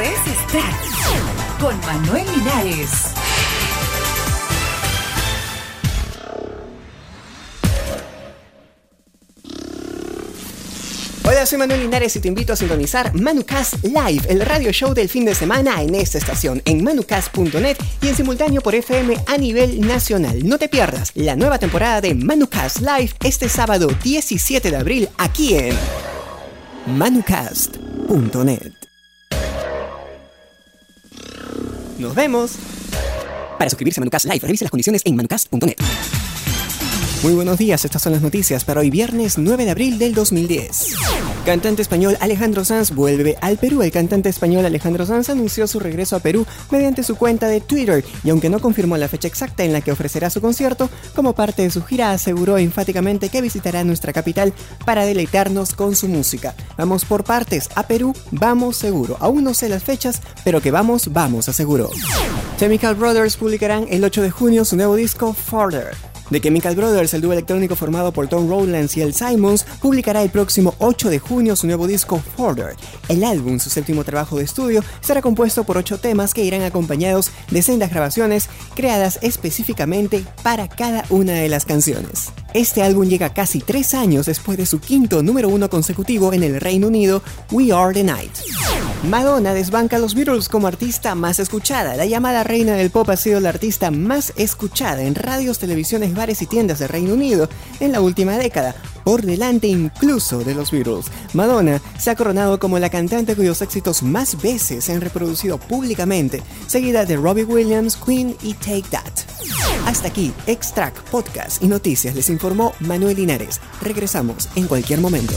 es estar con Manuel Linares. Hola, soy Manuel Linares y te invito a sintonizar Manucast Live, el radio show del fin de semana en esta estación, en manucast.net y en simultáneo por FM a nivel nacional. No te pierdas la nueva temporada de Manucast Live este sábado 17 de abril aquí en manucast.net. Nos vemos. Para suscribirse a Manucast Live, revise las condiciones en manucast.net. Muy buenos días, estas son las noticias para hoy viernes 9 de abril del 2010. Cantante español Alejandro Sanz vuelve al Perú. El cantante español Alejandro Sanz anunció su regreso a Perú mediante su cuenta de Twitter y aunque no confirmó la fecha exacta en la que ofrecerá su concierto, como parte de su gira aseguró enfáticamente que visitará nuestra capital para deleitarnos con su música. Vamos por partes, a Perú vamos seguro. Aún no sé las fechas, pero que vamos, vamos aseguró. Chemical Brothers publicarán el 8 de junio su nuevo disco Further. The Chemical Brothers, el dúo electrónico formado por Tom Rowlands y el Simons, publicará el próximo 8 de junio su nuevo disco Further. El álbum, su séptimo trabajo de estudio, estará compuesto por 8 temas que irán acompañados de sendas grabaciones creadas específicamente para cada una de las canciones. Este álbum llega casi 3 años después de su quinto número uno consecutivo en el Reino Unido, We Are the Night. Madonna desbanca a los Beatles como artista más escuchada. La llamada reina del pop ha sido la artista más escuchada en radios, televisiones, bares y tiendas del Reino Unido en la última década, por delante incluso de los Beatles. Madonna se ha coronado como la cantante cuyos éxitos más veces se han reproducido públicamente, seguida de Robbie Williams, Queen y Take That. Hasta aquí, Extract, Podcast y Noticias les informó Manuel Linares. Regresamos en cualquier momento.